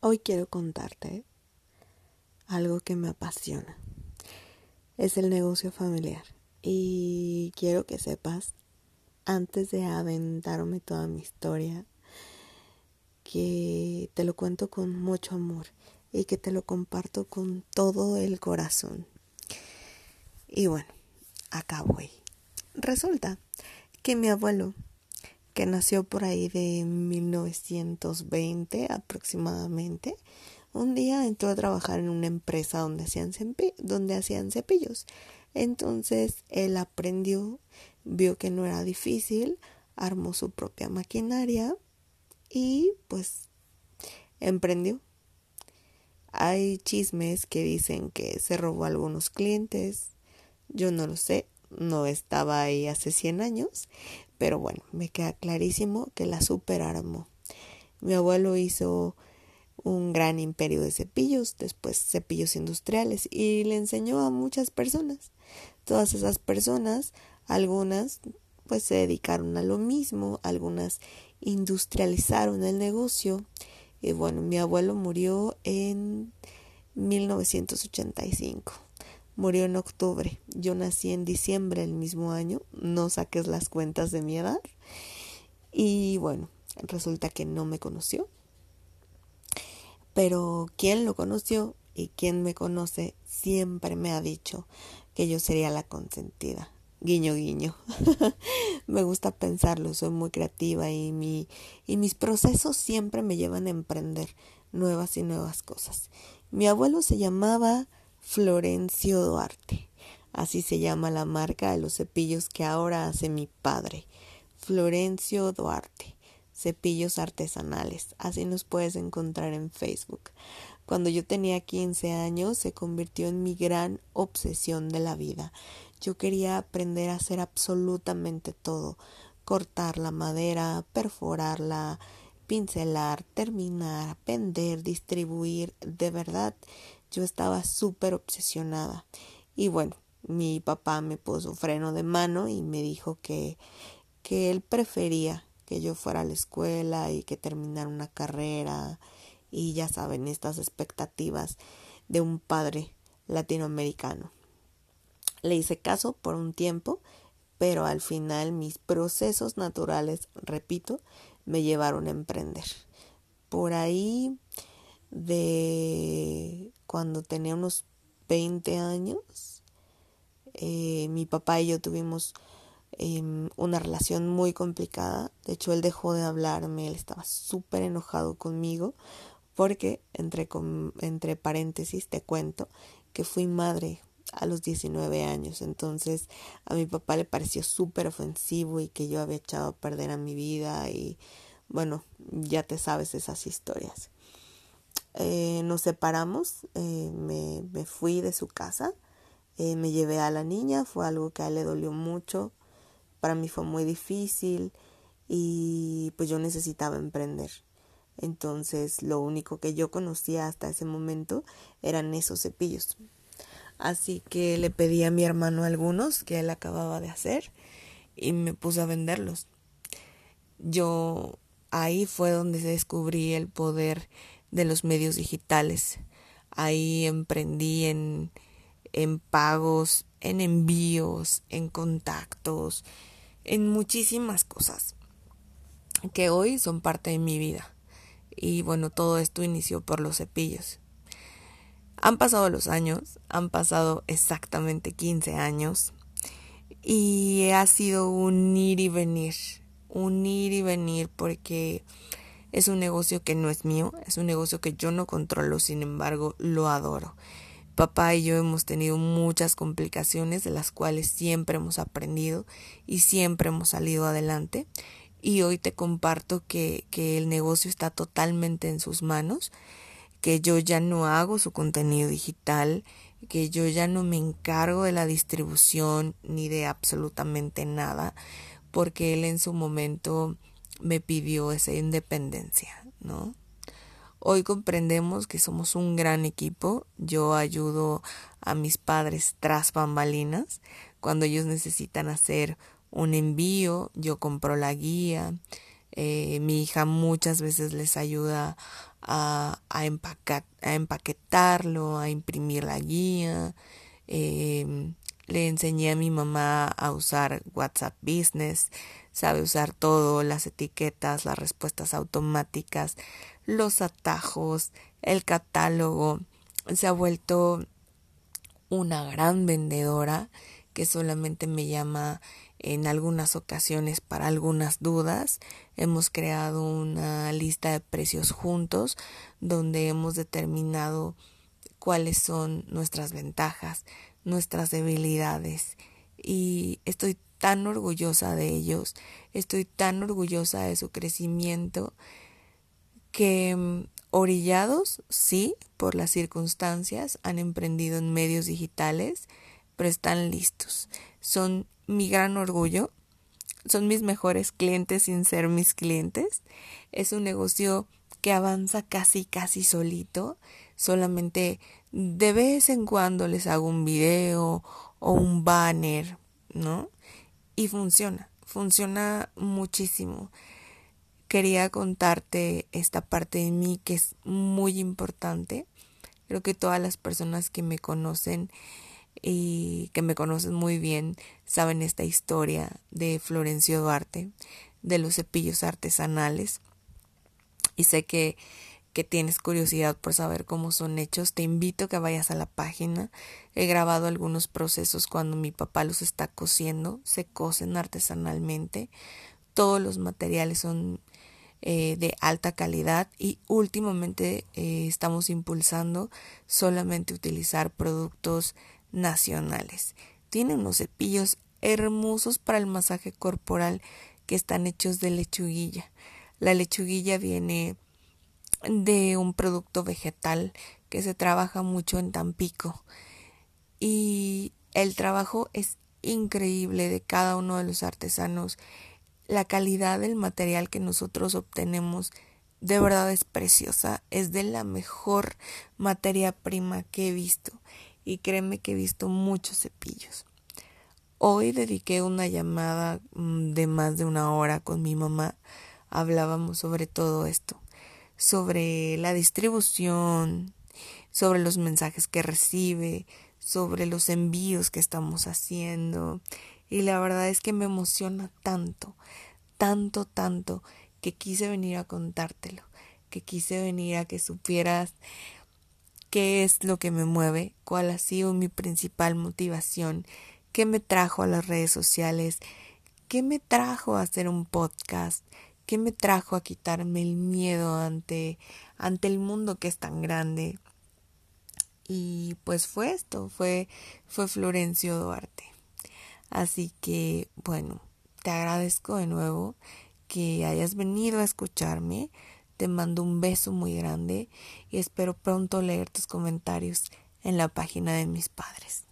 Hoy quiero contarte algo que me apasiona. Es el negocio familiar. Y quiero que sepas, antes de aventarme toda mi historia, que te lo cuento con mucho amor y que te lo comparto con todo el corazón. Y bueno, acá voy. Resulta que mi abuelo que nació por ahí de 1920 aproximadamente, un día entró a trabajar en una empresa donde hacían, donde hacían cepillos. Entonces él aprendió, vio que no era difícil, armó su propia maquinaria y pues emprendió. Hay chismes que dicen que se robó a algunos clientes. Yo no lo sé, no estaba ahí hace 100 años, pero bueno, me queda clarísimo que la superarmó. Mi abuelo hizo un gran imperio de cepillos, después cepillos industriales y le enseñó a muchas personas. Todas esas personas, algunas pues se dedicaron a lo mismo, algunas industrializaron el negocio y bueno, mi abuelo murió en 1985 murió en octubre. Yo nací en diciembre del mismo año. No saques las cuentas de mi edad. Y bueno, resulta que no me conoció. Pero quien lo conoció y quien me conoce siempre me ha dicho que yo sería la consentida. Guiño, guiño. me gusta pensarlo, soy muy creativa y, mi, y mis procesos siempre me llevan a emprender nuevas y nuevas cosas. Mi abuelo se llamaba Florencio Duarte. Así se llama la marca de los cepillos que ahora hace mi padre. Florencio Duarte. Cepillos artesanales. Así nos puedes encontrar en Facebook. Cuando yo tenía 15 años se convirtió en mi gran obsesión de la vida. Yo quería aprender a hacer absolutamente todo. Cortar la madera, perforarla, pincelar, terminar, vender, distribuir. De verdad, yo estaba súper obsesionada. Y bueno, mi papá me puso freno de mano y me dijo que, que él prefería que yo fuera a la escuela y que terminara una carrera y ya saben, estas expectativas de un padre latinoamericano. Le hice caso por un tiempo, pero al final mis procesos naturales, repito, me llevaron a emprender. Por ahí de cuando tenía unos 20 años. Eh, mi papá y yo tuvimos em, una relación muy complicada. De hecho, él dejó de hablarme, él estaba súper enojado conmigo porque, entre, entre paréntesis, te cuento que fui madre a los 19 años. Entonces a mi papá le pareció súper ofensivo y que yo había echado a perder a mi vida y bueno, ya te sabes esas historias. Eh, nos separamos, eh, me, me, fui de su casa, eh, me llevé a la niña, fue algo que a él le dolió mucho, para mí fue muy difícil y pues yo necesitaba emprender. Entonces lo único que yo conocía hasta ese momento eran esos cepillos. Así que le pedí a mi hermano algunos que él acababa de hacer y me puse a venderlos. Yo ahí fue donde descubrí el poder de los medios digitales. Ahí emprendí en, en pagos, en envíos, en contactos, en muchísimas cosas que hoy son parte de mi vida. Y bueno, todo esto inició por los cepillos. Han pasado los años, han pasado exactamente 15 años y ha sido un ir y venir, un ir y venir porque es un negocio que no es mío, es un negocio que yo no controlo, sin embargo, lo adoro. Papá y yo hemos tenido muchas complicaciones de las cuales siempre hemos aprendido y siempre hemos salido adelante. Y hoy te comparto que, que el negocio está totalmente en sus manos, que yo ya no hago su contenido digital, que yo ya no me encargo de la distribución ni de absolutamente nada, porque él en su momento me pidió esa independencia, ¿no? Hoy comprendemos que somos un gran equipo. Yo ayudo a mis padres tras bambalinas. Cuando ellos necesitan hacer un envío, yo compro la guía. Eh, mi hija muchas veces les ayuda a, a, a empaquetarlo, a imprimir la guía. Em, le enseñé a mi mamá a usar WhatsApp Business, sabe usar todo, las etiquetas, las respuestas automáticas, los atajos, el catálogo. Se ha vuelto una gran vendedora que solamente me llama en algunas ocasiones para algunas dudas. Hemos creado una lista de precios juntos donde hemos determinado cuáles son nuestras ventajas, nuestras debilidades y estoy tan orgullosa de ellos, estoy tan orgullosa de su crecimiento que mm, orillados, sí, por las circunstancias, han emprendido en medios digitales, pero están listos. Son mi gran orgullo, son mis mejores clientes sin ser mis clientes. Es un negocio que avanza casi, casi solito. Solamente de vez en cuando les hago un video o un banner, ¿no? Y funciona, funciona muchísimo. Quería contarte esta parte de mí que es muy importante. Creo que todas las personas que me conocen y que me conocen muy bien saben esta historia de Florencio Duarte, de los cepillos artesanales. Y sé que, que tienes curiosidad por saber cómo son hechos. Te invito a que vayas a la página. He grabado algunos procesos cuando mi papá los está cosiendo. Se cosen artesanalmente. Todos los materiales son eh, de alta calidad y últimamente eh, estamos impulsando solamente utilizar productos nacionales. Tiene unos cepillos hermosos para el masaje corporal que están hechos de lechuguilla. La lechuguilla viene de un producto vegetal que se trabaja mucho en Tampico y el trabajo es increíble de cada uno de los artesanos. La calidad del material que nosotros obtenemos de verdad es preciosa, es de la mejor materia prima que he visto y créeme que he visto muchos cepillos. Hoy dediqué una llamada mm, de más de una hora con mi mamá. Hablábamos sobre todo esto, sobre la distribución, sobre los mensajes que recibe, sobre los envíos que estamos haciendo. Y la verdad es que me emociona tanto, tanto, tanto, que quise venir a contártelo, que quise venir a que supieras qué es lo que me mueve, cuál ha sido mi principal motivación, qué me trajo a las redes sociales, qué me trajo a hacer un podcast, qué me trajo a quitarme el miedo ante ante el mundo que es tan grande. Y pues fue esto, fue fue Florencio Duarte. Así que, bueno, te agradezco de nuevo que hayas venido a escucharme. Te mando un beso muy grande y espero pronto leer tus comentarios en la página de mis padres.